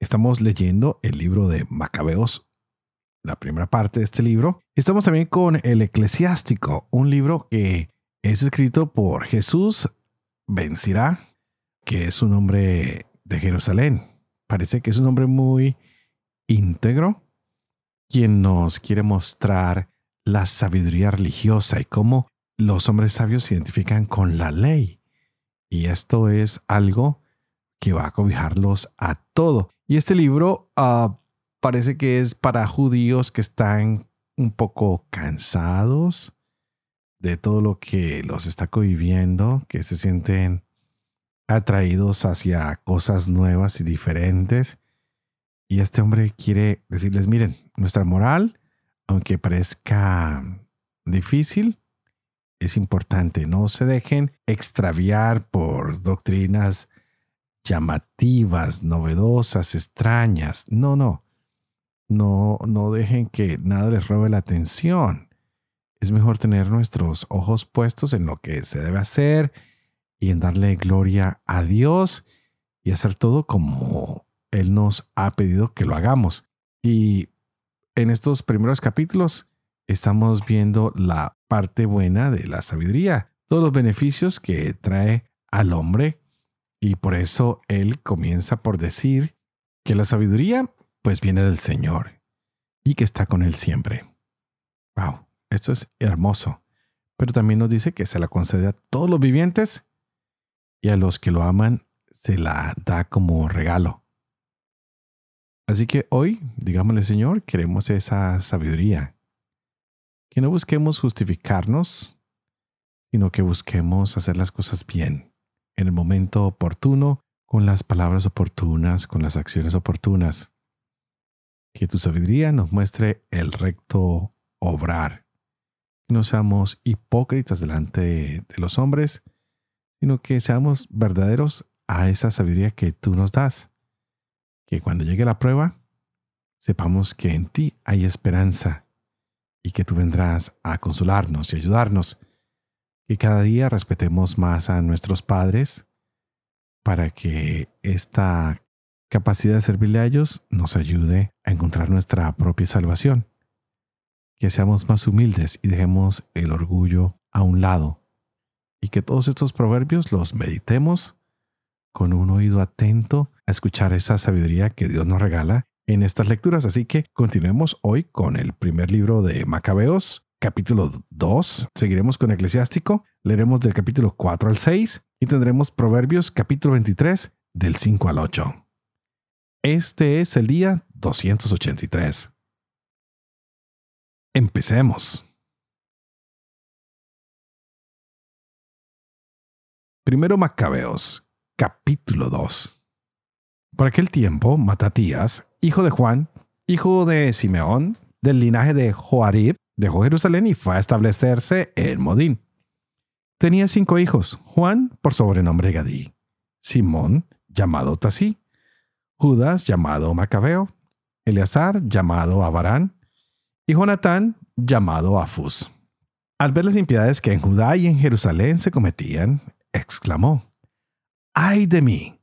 Estamos leyendo el libro de Macabeos, la primera parte de este libro. Estamos también con el Eclesiástico, un libro que es escrito por Jesús Vencirá, que es un hombre de Jerusalén. Parece que es un hombre muy íntegro, quien nos quiere mostrar la sabiduría religiosa y cómo los hombres sabios se identifican con la ley. Y esto es algo que va a cobijarlos a todo. Y este libro ah, parece que es para judíos que están un poco cansados de todo lo que los está conviviendo, que se sienten atraídos hacia cosas nuevas y diferentes. Y este hombre quiere decirles, miren, nuestra moral, aunque parezca difícil, es importante. No se dejen extraviar por doctrinas llamativas, novedosas, extrañas. No, no. No, no dejen que nada les robe la atención. Es mejor tener nuestros ojos puestos en lo que se debe hacer y en darle gloria a Dios y hacer todo como Él nos ha pedido que lo hagamos. Y en estos primeros capítulos estamos viendo la parte buena de la sabiduría, todos los beneficios que trae al hombre y por eso él comienza por decir que la sabiduría pues viene del Señor y que está con él siempre. Wow, esto es hermoso. Pero también nos dice que se la concede a todos los vivientes y a los que lo aman se la da como regalo. Así que hoy, digámosle Señor, queremos esa sabiduría. Que no busquemos justificarnos, sino que busquemos hacer las cosas bien en el momento oportuno, con las palabras oportunas, con las acciones oportunas. Que tu sabiduría nos muestre el recto obrar. Que no seamos hipócritas delante de los hombres, sino que seamos verdaderos a esa sabiduría que tú nos das. Que cuando llegue la prueba, sepamos que en ti hay esperanza y que tú vendrás a consolarnos y ayudarnos y cada día respetemos más a nuestros padres para que esta capacidad de servirle a ellos nos ayude a encontrar nuestra propia salvación. Que seamos más humildes y dejemos el orgullo a un lado. Y que todos estos proverbios los meditemos con un oído atento a escuchar esa sabiduría que Dios nos regala en estas lecturas. Así que continuemos hoy con el primer libro de Macabeos, capítulo 2. Seguiremos con Eclesiástico, leeremos del capítulo 4 al 6 y tendremos Proverbios capítulo 23 del 5 al 8. Este es el día 283. Empecemos. Primero Macabeos, capítulo 2. Por aquel tiempo, Matatías, hijo de Juan, hijo de Simeón, del linaje de Joarib, dejó Jerusalén y fue a establecerse en Modín. Tenía cinco hijos, Juan por sobrenombre Gadí, Simón llamado Tasí, Judas llamado Macabeo, Eleazar llamado Abarán y Jonatán llamado Afus. Al ver las impiedades que en Judá y en Jerusalén se cometían, exclamó, ¡ay de mí!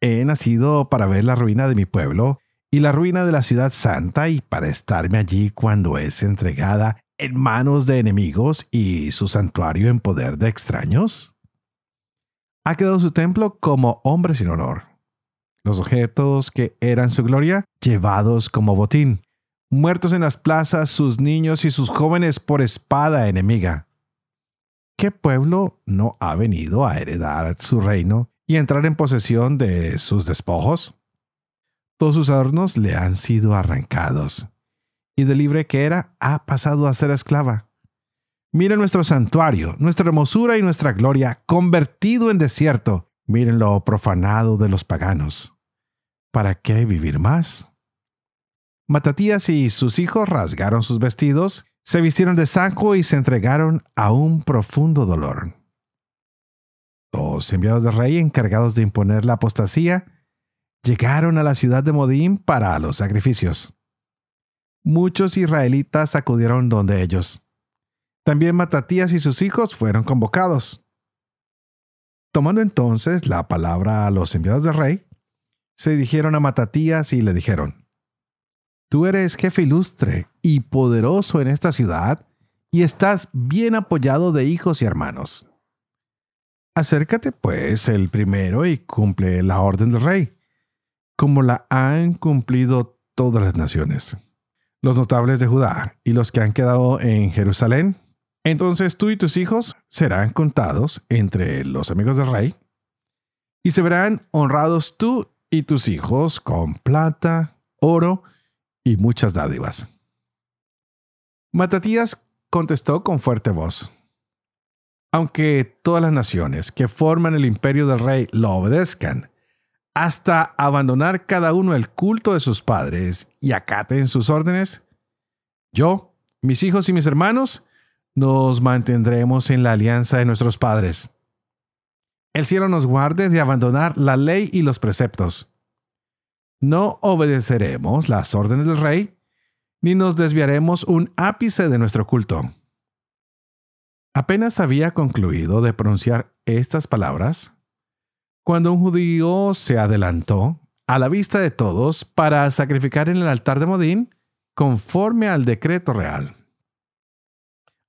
He nacido para ver la ruina de mi pueblo y la ruina de la ciudad santa y para estarme allí cuando es entregada en manos de enemigos y su santuario en poder de extraños? Ha quedado su templo como hombre sin honor. Los objetos que eran su gloria, llevados como botín, muertos en las plazas sus niños y sus jóvenes por espada enemiga. ¿Qué pueblo no ha venido a heredar su reino y entrar en posesión de sus despojos? Todos sus adornos le han sido arrancados, y de libre que era, ha pasado a ser esclava. Miren nuestro santuario, nuestra hermosura y nuestra gloria, convertido en desierto. Miren lo profanado de los paganos. ¿Para qué vivir más? Matatías y sus hijos rasgaron sus vestidos, se vistieron de saco y se entregaron a un profundo dolor. Los enviados del rey encargados de imponer la apostasía llegaron a la ciudad de Modín para los sacrificios. Muchos israelitas acudieron donde ellos. También Matatías y sus hijos fueron convocados. Tomando entonces la palabra a los enviados del rey, se dirigieron a Matatías y le dijeron, Tú eres jefe ilustre y poderoso en esta ciudad y estás bien apoyado de hijos y hermanos. Acércate, pues, el primero y cumple la orden del rey, como la han cumplido todas las naciones, los notables de Judá y los que han quedado en Jerusalén. Entonces tú y tus hijos serán contados entre los amigos del rey, y se verán honrados tú y tus hijos con plata, oro y muchas dádivas. Matatías contestó con fuerte voz. Aunque todas las naciones que forman el imperio del rey lo obedezcan, hasta abandonar cada uno el culto de sus padres y acaten sus órdenes, yo, mis hijos y mis hermanos, nos mantendremos en la alianza de nuestros padres. El cielo nos guarde de abandonar la ley y los preceptos. No obedeceremos las órdenes del rey, ni nos desviaremos un ápice de nuestro culto. Apenas había concluido de pronunciar estas palabras, cuando un judío se adelantó a la vista de todos para sacrificar en el altar de Modín conforme al decreto real.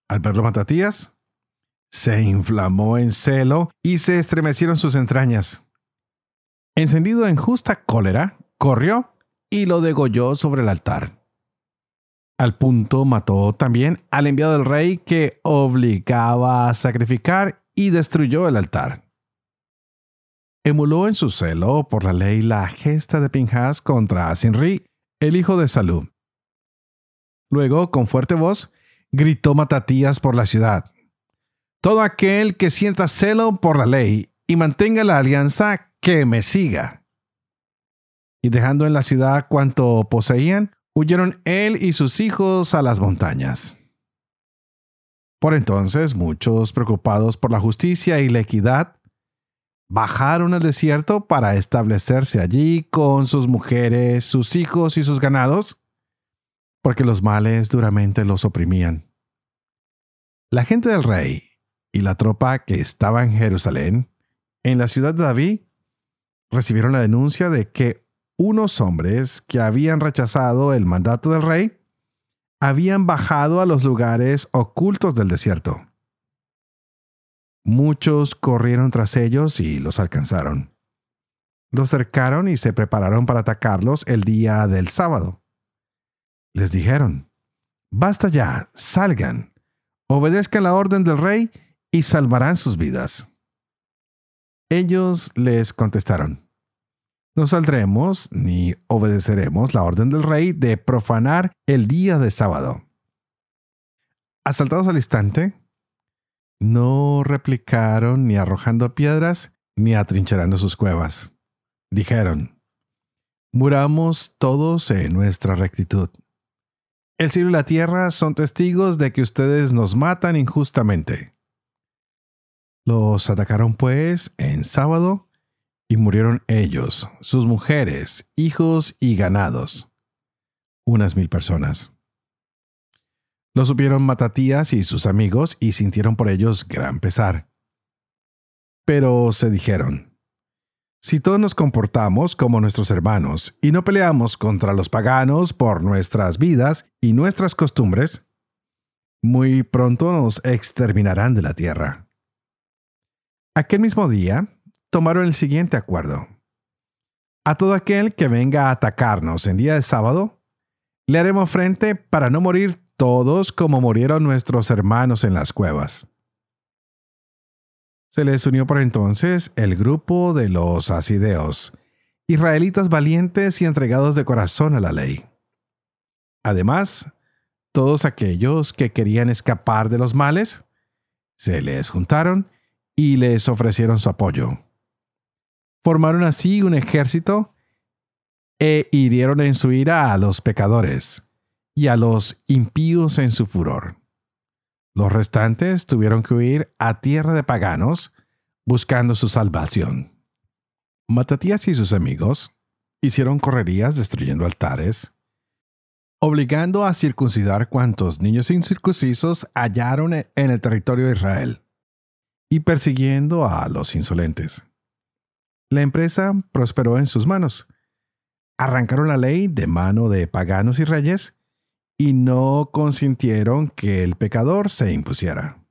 Al verlo Matatías, se inflamó en celo y se estremecieron sus entrañas. Encendido en justa cólera, corrió y lo degolló sobre el altar. Al punto mató también al enviado del rey que obligaba a sacrificar y destruyó el altar. Emuló en su celo por la ley la gesta de Pinjas contra Asinri, el hijo de Salú. Luego, con fuerte voz, gritó Matatías por la ciudad. Todo aquel que sienta celo por la ley y mantenga la alianza, que me siga. Y dejando en la ciudad cuanto poseían, huyeron él y sus hijos a las montañas. Por entonces muchos, preocupados por la justicia y la equidad, bajaron al desierto para establecerse allí con sus mujeres, sus hijos y sus ganados, porque los males duramente los oprimían. La gente del rey y la tropa que estaba en Jerusalén, en la ciudad de David, recibieron la denuncia de que unos hombres que habían rechazado el mandato del rey habían bajado a los lugares ocultos del desierto. Muchos corrieron tras ellos y los alcanzaron. Los cercaron y se prepararon para atacarlos el día del sábado les dijeron, Basta ya, salgan, obedezcan la orden del rey y salvarán sus vidas. Ellos les contestaron, No saldremos ni obedeceremos la orden del rey de profanar el día de sábado. Asaltados al instante, no replicaron ni arrojando piedras ni atrincherando sus cuevas. Dijeron, Muramos todos en nuestra rectitud. El cielo y la tierra son testigos de que ustedes nos matan injustamente. Los atacaron pues en sábado y murieron ellos, sus mujeres, hijos y ganados, unas mil personas. Lo supieron Matatías y sus amigos y sintieron por ellos gran pesar. Pero se dijeron, si todos nos comportamos como nuestros hermanos y no peleamos contra los paganos por nuestras vidas y nuestras costumbres, muy pronto nos exterminarán de la tierra. Aquel mismo día tomaron el siguiente acuerdo. A todo aquel que venga a atacarnos en día de sábado, le haremos frente para no morir todos como murieron nuestros hermanos en las cuevas. Se les unió por entonces el grupo de los asideos, israelitas valientes y entregados de corazón a la ley. Además, todos aquellos que querían escapar de los males, se les juntaron y les ofrecieron su apoyo. Formaron así un ejército e hirieron en su ira a los pecadores y a los impíos en su furor. Los restantes tuvieron que huir a tierra de paganos buscando su salvación. Matatías y sus amigos hicieron correrías destruyendo altares, obligando a circuncidar cuantos niños incircuncisos hallaron en el territorio de Israel, y persiguiendo a los insolentes. La empresa prosperó en sus manos. Arrancaron la ley de mano de paganos y reyes y no consintieron que el pecador se impusiera.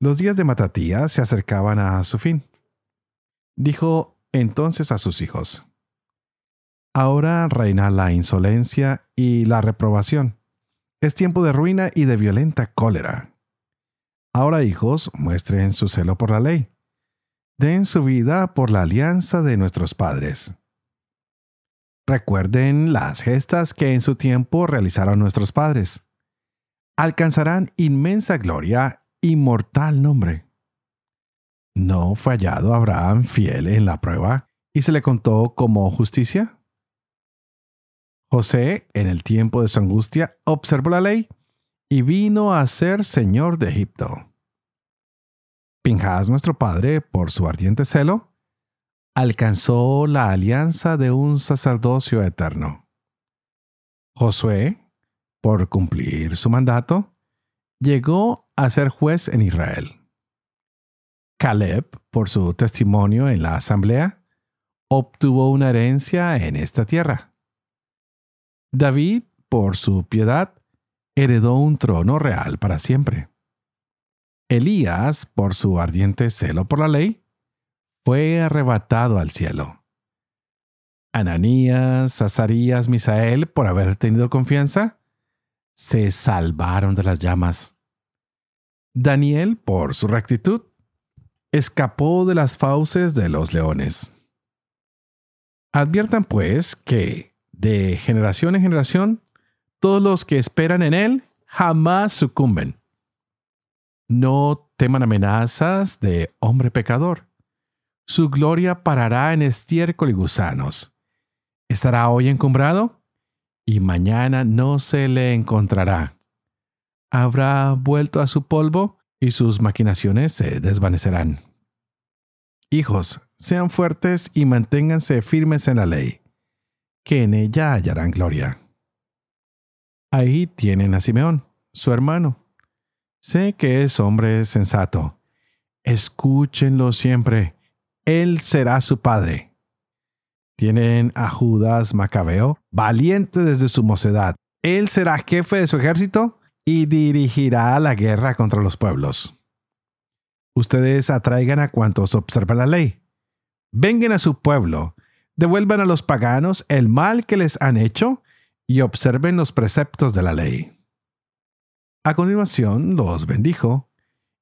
Los días de Matatías se acercaban a su fin. Dijo entonces a sus hijos, Ahora reina la insolencia y la reprobación. Es tiempo de ruina y de violenta cólera. Ahora, hijos, muestren su celo por la ley. Den su vida por la alianza de nuestros padres. Recuerden las gestas que en su tiempo realizaron nuestros padres. Alcanzarán inmensa gloria y mortal nombre. ¿No fue hallado Abraham fiel en la prueba y se le contó como justicia? José, en el tiempo de su angustia, observó la ley y vino a ser señor de Egipto. Pinjas, nuestro padre, por su ardiente celo, alcanzó la alianza de un sacerdocio eterno. Josué, por cumplir su mandato, llegó a ser juez en Israel. Caleb, por su testimonio en la asamblea, obtuvo una herencia en esta tierra. David, por su piedad, heredó un trono real para siempre. Elías, por su ardiente celo por la ley, fue arrebatado al cielo. Ananías, Azarías, Misael, por haber tenido confianza, se salvaron de las llamas. Daniel, por su rectitud, escapó de las fauces de los leones. Adviertan pues que, de generación en generación, todos los que esperan en Él jamás sucumben. No teman amenazas de hombre pecador su gloria parará en estiércol y gusanos. Estará hoy encumbrado y mañana no se le encontrará. Habrá vuelto a su polvo y sus maquinaciones se desvanecerán. Hijos, sean fuertes y manténganse firmes en la ley, que en ella hallarán gloria. Ahí tienen a Simeón, su hermano. Sé que es hombre sensato. Escúchenlo siempre él será su padre. Tienen a Judas Macabeo, valiente desde su mocedad. Él será jefe de su ejército y dirigirá la guerra contra los pueblos. Ustedes atraigan a cuantos observan la ley. Vengan a su pueblo, devuelvan a los paganos el mal que les han hecho y observen los preceptos de la ley. A continuación los bendijo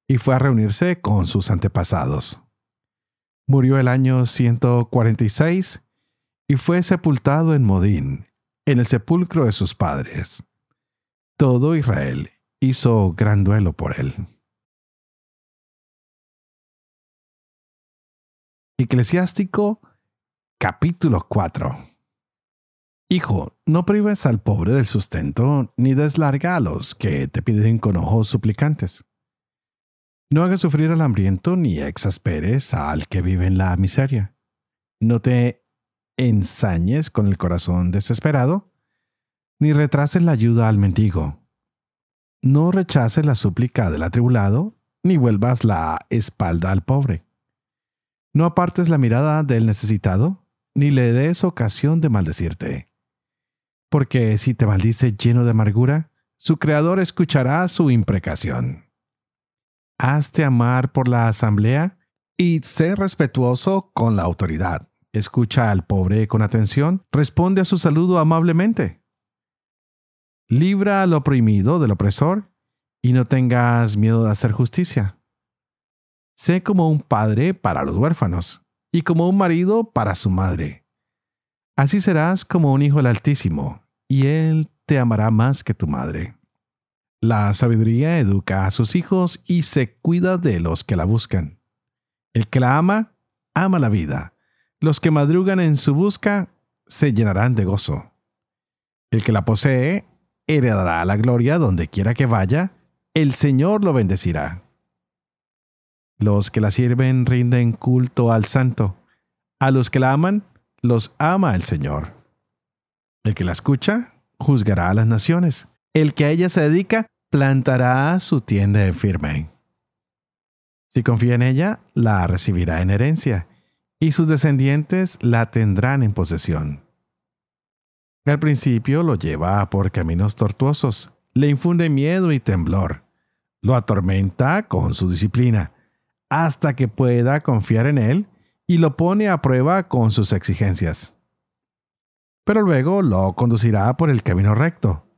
y fue a reunirse con sus antepasados. Murió el año 146 y fue sepultado en Modín, en el sepulcro de sus padres. Todo Israel hizo gran duelo por él. Eclesiástico capítulo 4 Hijo, no prives al pobre del sustento, ni deslarga a los que te piden con ojos suplicantes no hagas sufrir al hambriento ni exasperes al que vive en la miseria. No te ensañes con el corazón desesperado, ni retrases la ayuda al mendigo. No rechaces la súplica del atribulado, ni vuelvas la espalda al pobre. No apartes la mirada del necesitado, ni le des ocasión de maldecirte. Porque si te maldice lleno de amargura, su creador escuchará su imprecación hazte amar por la asamblea y sé respetuoso con la autoridad. Escucha al pobre con atención, responde a su saludo amablemente. Libra al oprimido del opresor y no tengas miedo de hacer justicia. Sé como un padre para los huérfanos y como un marido para su madre. Así serás como un hijo del Altísimo, y él te amará más que tu madre. La sabiduría educa a sus hijos y se cuida de los que la buscan. El que la ama, ama la vida, Los que madrugan en su busca se llenarán de gozo. El que la posee heredará la gloria donde quiera que vaya, el Señor lo bendecirá. Los que la sirven rinden culto al santo. A los que la aman, los ama el Señor. El que la escucha, juzgará a las naciones. El que a ella se dedica, plantará su tienda en firme. Si confía en ella, la recibirá en herencia, y sus descendientes la tendrán en posesión. Al principio lo lleva por caminos tortuosos, le infunde miedo y temblor, lo atormenta con su disciplina, hasta que pueda confiar en él y lo pone a prueba con sus exigencias. Pero luego lo conducirá por el camino recto,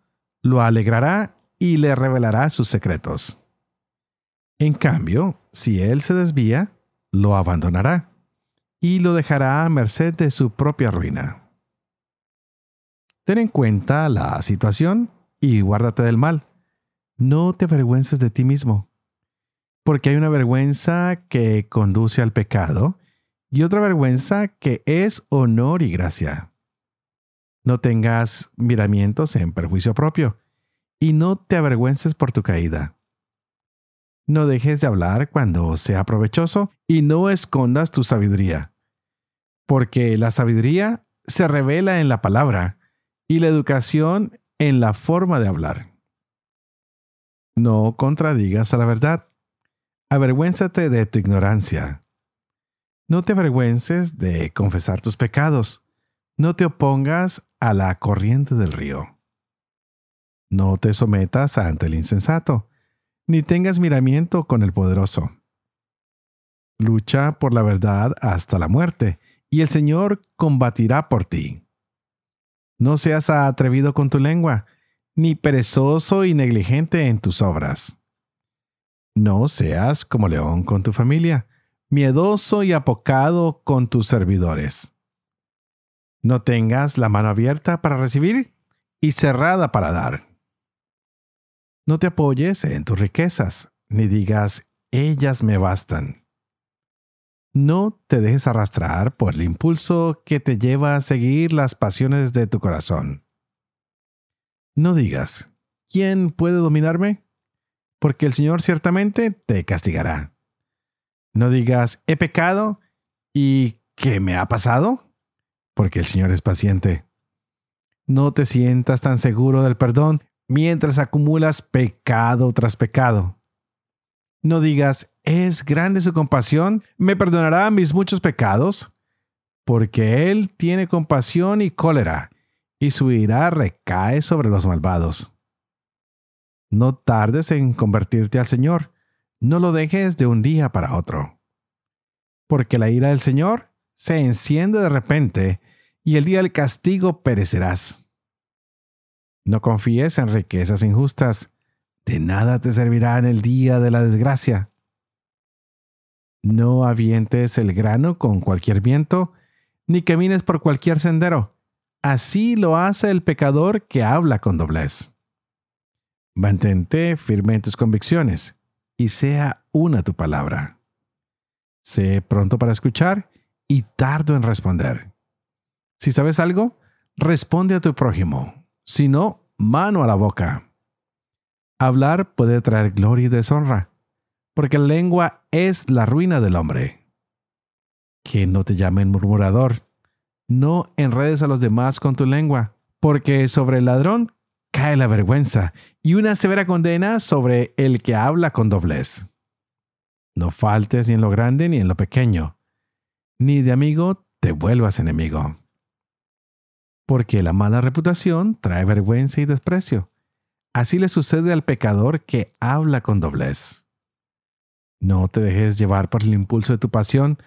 lo alegrará y le revelará sus secretos. En cambio, si él se desvía, lo abandonará y lo dejará a merced de su propia ruina. Ten en cuenta la situación y guárdate del mal. No te avergüences de ti mismo, porque hay una vergüenza que conduce al pecado y otra vergüenza que es honor y gracia. No tengas miramientos en perjuicio propio, y no te avergüences por tu caída. No dejes de hablar cuando sea provechoso, y no escondas tu sabiduría, porque la sabiduría se revela en la palabra, y la educación en la forma de hablar. No contradigas a la verdad. Avergüénzate de tu ignorancia. No te avergüences de confesar tus pecados. No te opongas a la corriente del río. No te sometas ante el insensato, ni tengas miramiento con el poderoso. Lucha por la verdad hasta la muerte, y el Señor combatirá por ti. No seas atrevido con tu lengua, ni perezoso y negligente en tus obras. No seas como león con tu familia, miedoso y apocado con tus servidores. No tengas la mano abierta para recibir y cerrada para dar. No te apoyes en tus riquezas, ni digas, ellas me bastan. No te dejes arrastrar por el impulso que te lleva a seguir las pasiones de tu corazón. No digas, ¿quién puede dominarme? Porque el Señor ciertamente te castigará. No digas, he pecado y ¿qué me ha pasado? Porque el Señor es paciente. No te sientas tan seguro del perdón mientras acumulas pecado tras pecado. No digas, es grande su compasión, me perdonará mis muchos pecados, porque Él tiene compasión y cólera, y su ira recae sobre los malvados. No tardes en convertirte al Señor, no lo dejes de un día para otro. Porque la ira del Señor se enciende de repente y el día del castigo perecerás. No confíes en riquezas injustas, de nada te servirá en el día de la desgracia. No avientes el grano con cualquier viento, ni camines por cualquier sendero. Así lo hace el pecador que habla con doblez. Mantente firme en tus convicciones, y sea una tu palabra. Sé pronto para escuchar y tardo en responder. Si sabes algo, responde a tu prójimo. Si no, mano a la boca. Hablar puede traer gloria y deshonra, porque la lengua es la ruina del hombre. Que no te llamen murmurador. No enredes a los demás con tu lengua, porque sobre el ladrón cae la vergüenza y una severa condena sobre el que habla con doblez. No faltes ni en lo grande ni en lo pequeño ni de amigo te vuelvas enemigo. Porque la mala reputación trae vergüenza y desprecio. Así le sucede al pecador que habla con doblez. No te dejes llevar por el impulso de tu pasión,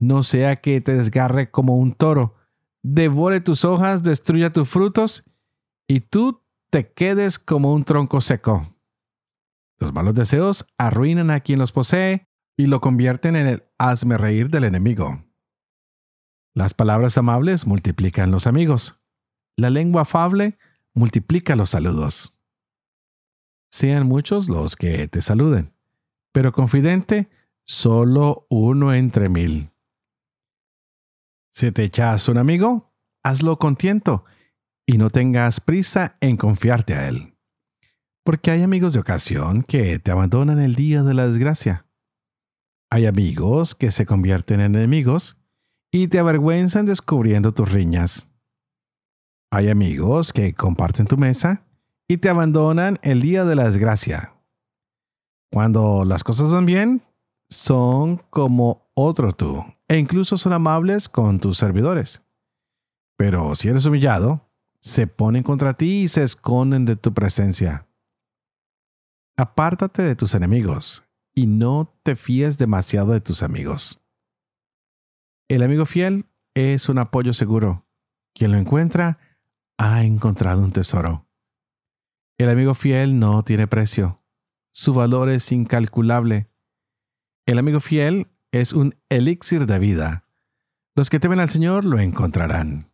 no sea que te desgarre como un toro, devore tus hojas, destruya tus frutos, y tú te quedes como un tronco seco. Los malos deseos arruinan a quien los posee y lo convierten en el hazme reír del enemigo. Las palabras amables multiplican los amigos. La lengua afable multiplica los saludos. Sean muchos los que te saluden, pero confidente, solo uno entre mil. Si te echas un amigo, hazlo con tiento y no tengas prisa en confiarte a él. Porque hay amigos de ocasión que te abandonan el día de la desgracia. Hay amigos que se convierten en enemigos y te avergüenzan descubriendo tus riñas. Hay amigos que comparten tu mesa y te abandonan el día de la desgracia. Cuando las cosas van bien, son como otro tú e incluso son amables con tus servidores. Pero si eres humillado, se ponen contra ti y se esconden de tu presencia. Apártate de tus enemigos y no te fíes demasiado de tus amigos. El amigo fiel es un apoyo seguro. Quien lo encuentra ha encontrado un tesoro. El amigo fiel no tiene precio. Su valor es incalculable. El amigo fiel es un elixir de vida. Los que temen al Señor lo encontrarán.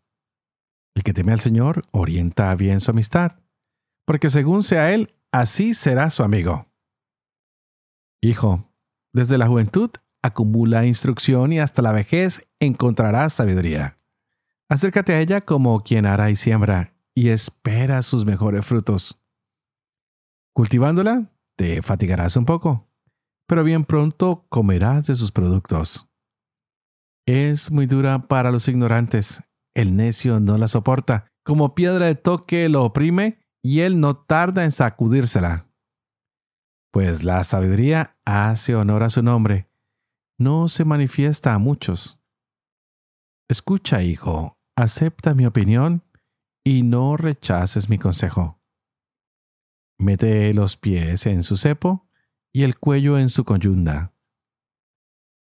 El que teme al Señor orienta bien su amistad, porque según sea Él, así será su amigo. Hijo, desde la juventud acumula instrucción y hasta la vejez encontrarás sabiduría. Acércate a ella como quien hará y siembra, y espera sus mejores frutos. Cultivándola, te fatigarás un poco, pero bien pronto comerás de sus productos. Es muy dura para los ignorantes, el necio no la soporta, como piedra de toque lo oprime, y él no tarda en sacudírsela. Pues la sabiduría hace honor a su nombre, no se manifiesta a muchos. Escucha, hijo, acepta mi opinión y no rechaces mi consejo. Mete los pies en su cepo y el cuello en su conyunda.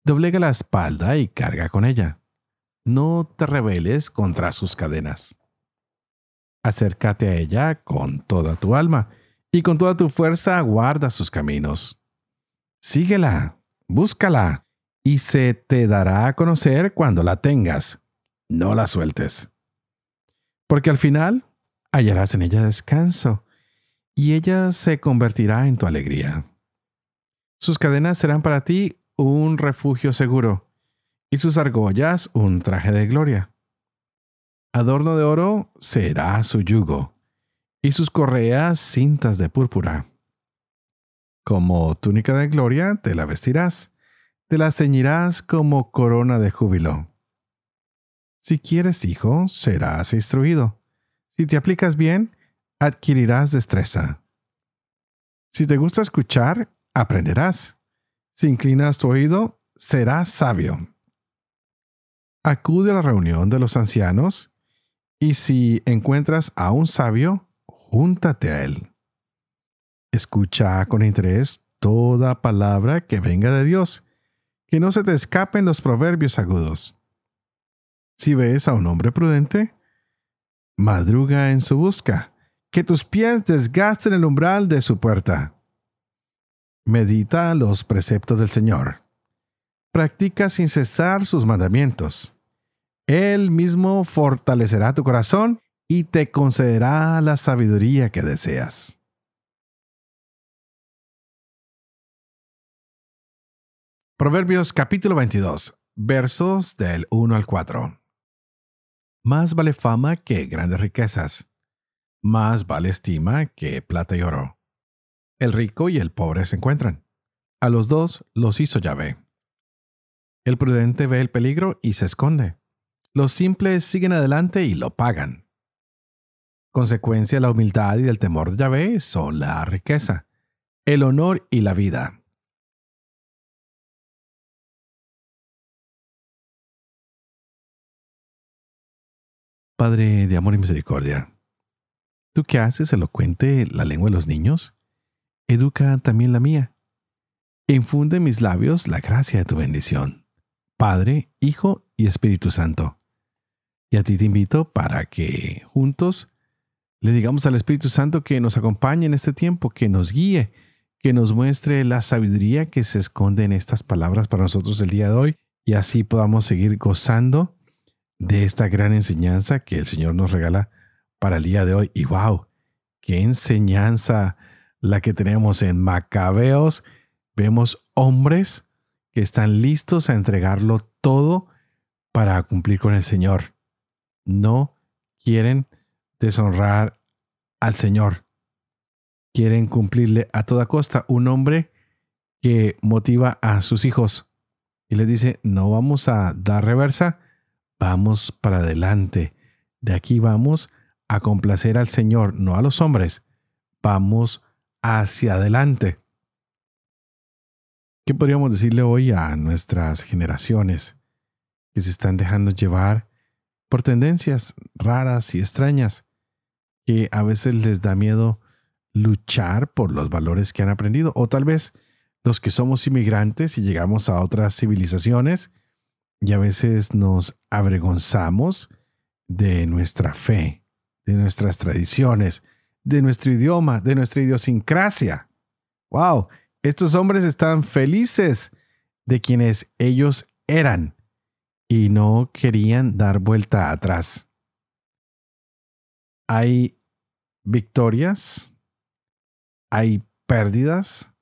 Doblega la espalda y carga con ella. No te rebeles contra sus cadenas. Acércate a ella con toda tu alma y con toda tu fuerza guarda sus caminos. Síguela, búscala, y se te dará a conocer cuando la tengas. No la sueltes. Porque al final hallarás en ella descanso y ella se convertirá en tu alegría. Sus cadenas serán para ti un refugio seguro, y sus argollas un traje de gloria. Adorno de oro será su yugo, y sus correas cintas de púrpura. Como túnica de gloria te la vestirás, te la ceñirás como corona de júbilo. Si quieres hijo, serás instruido. Si te aplicas bien, adquirirás destreza. Si te gusta escuchar, aprenderás. Si inclinas tu oído, serás sabio. Acude a la reunión de los ancianos, y si encuentras a un sabio, júntate a él. Escucha con interés toda palabra que venga de Dios, que no se te escapen los proverbios agudos. Si ves a un hombre prudente, madruga en su busca que tus pies desgasten el umbral de su puerta. Medita los preceptos del Señor. Practica sin cesar sus mandamientos. Él mismo fortalecerá tu corazón y te concederá la sabiduría que deseas. Proverbios capítulo 22, versos del 1 al 4. Más vale fama que grandes riquezas más vale estima que plata y oro. El rico y el pobre se encuentran. A los dos los hizo Yahvé. El prudente ve el peligro y se esconde. Los simples siguen adelante y lo pagan. Consecuencia de la humildad y del temor de Yahvé son la riqueza, el honor y la vida. Padre de amor y misericordia, Tú que haces elocuente la lengua de los niños, educa también la mía. Infunde en mis labios la gracia de tu bendición, Padre, Hijo y Espíritu Santo. Y a ti te invito para que juntos le digamos al Espíritu Santo que nos acompañe en este tiempo, que nos guíe, que nos muestre la sabiduría que se esconde en estas palabras para nosotros el día de hoy y así podamos seguir gozando de esta gran enseñanza que el Señor nos regala para el día de hoy. Y wow, qué enseñanza la que tenemos en Macabeos. Vemos hombres que están listos a entregarlo todo para cumplir con el Señor. No quieren deshonrar al Señor. Quieren cumplirle a toda costa un hombre que motiva a sus hijos y les dice, no vamos a dar reversa, vamos para adelante. De aquí vamos a complacer al Señor, no a los hombres. Vamos hacia adelante. ¿Qué podríamos decirle hoy a nuestras generaciones que se están dejando llevar por tendencias raras y extrañas que a veces les da miedo luchar por los valores que han aprendido? O tal vez los que somos inmigrantes y llegamos a otras civilizaciones y a veces nos avergonzamos de nuestra fe, de nuestras tradiciones, de nuestro idioma, de nuestra idiosincrasia. ¡Wow! Estos hombres están felices de quienes ellos eran y no querían dar vuelta atrás. Hay victorias, hay pérdidas,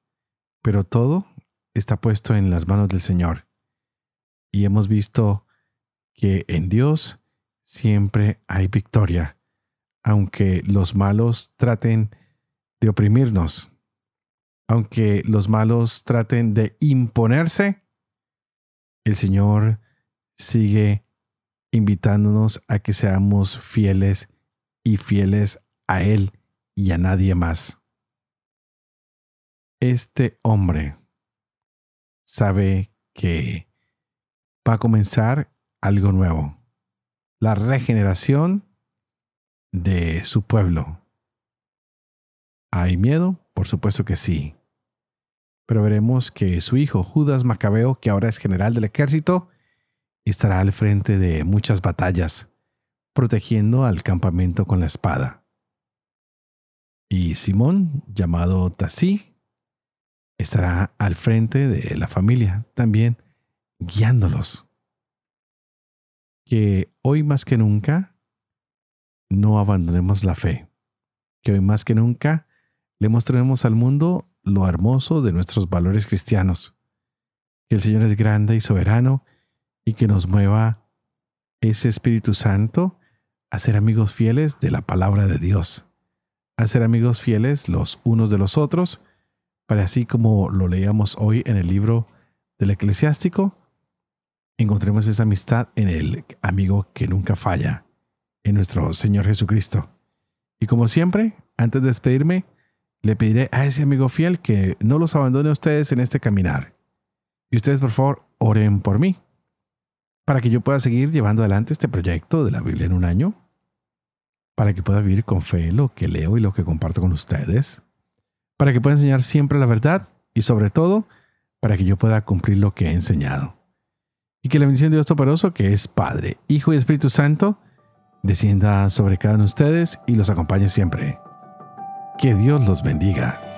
pero todo está puesto en las manos del Señor. Y hemos visto que en Dios siempre hay victoria, aunque los malos traten de oprimirnos, aunque los malos traten de imponerse, el Señor sigue invitándonos a que seamos fieles y fieles a Él y a nadie más. Este hombre sabe que va a comenzar algo nuevo, la regeneración de su pueblo. ¿Hay miedo? Por supuesto que sí. Pero veremos que su hijo Judas Macabeo, que ahora es general del ejército, estará al frente de muchas batallas, protegiendo al campamento con la espada. Y Simón, llamado Tasí, estará al frente de la familia, también guiándolos. Que hoy más que nunca no abandonemos la fe, que hoy más que nunca le mostremos al mundo lo hermoso de nuestros valores cristianos, que el Señor es grande y soberano y que nos mueva ese Espíritu Santo a ser amigos fieles de la palabra de Dios, a ser amigos fieles los unos de los otros, para así como lo leíamos hoy en el libro del eclesiástico, encontremos esa amistad en el amigo que nunca falla, en nuestro Señor Jesucristo. Y como siempre, antes de despedirme, le pediré a ese amigo fiel que no los abandone a ustedes en este caminar. Y ustedes, por favor, oren por mí, para que yo pueda seguir llevando adelante este proyecto de la Biblia en un año, para que pueda vivir con fe lo que leo y lo que comparto con ustedes, para que pueda enseñar siempre la verdad y sobre todo, para que yo pueda cumplir lo que he enseñado. Y que la bendición de Dios Toporoso, que es Padre, Hijo y Espíritu Santo, descienda sobre cada uno de ustedes y los acompañe siempre. Que Dios los bendiga.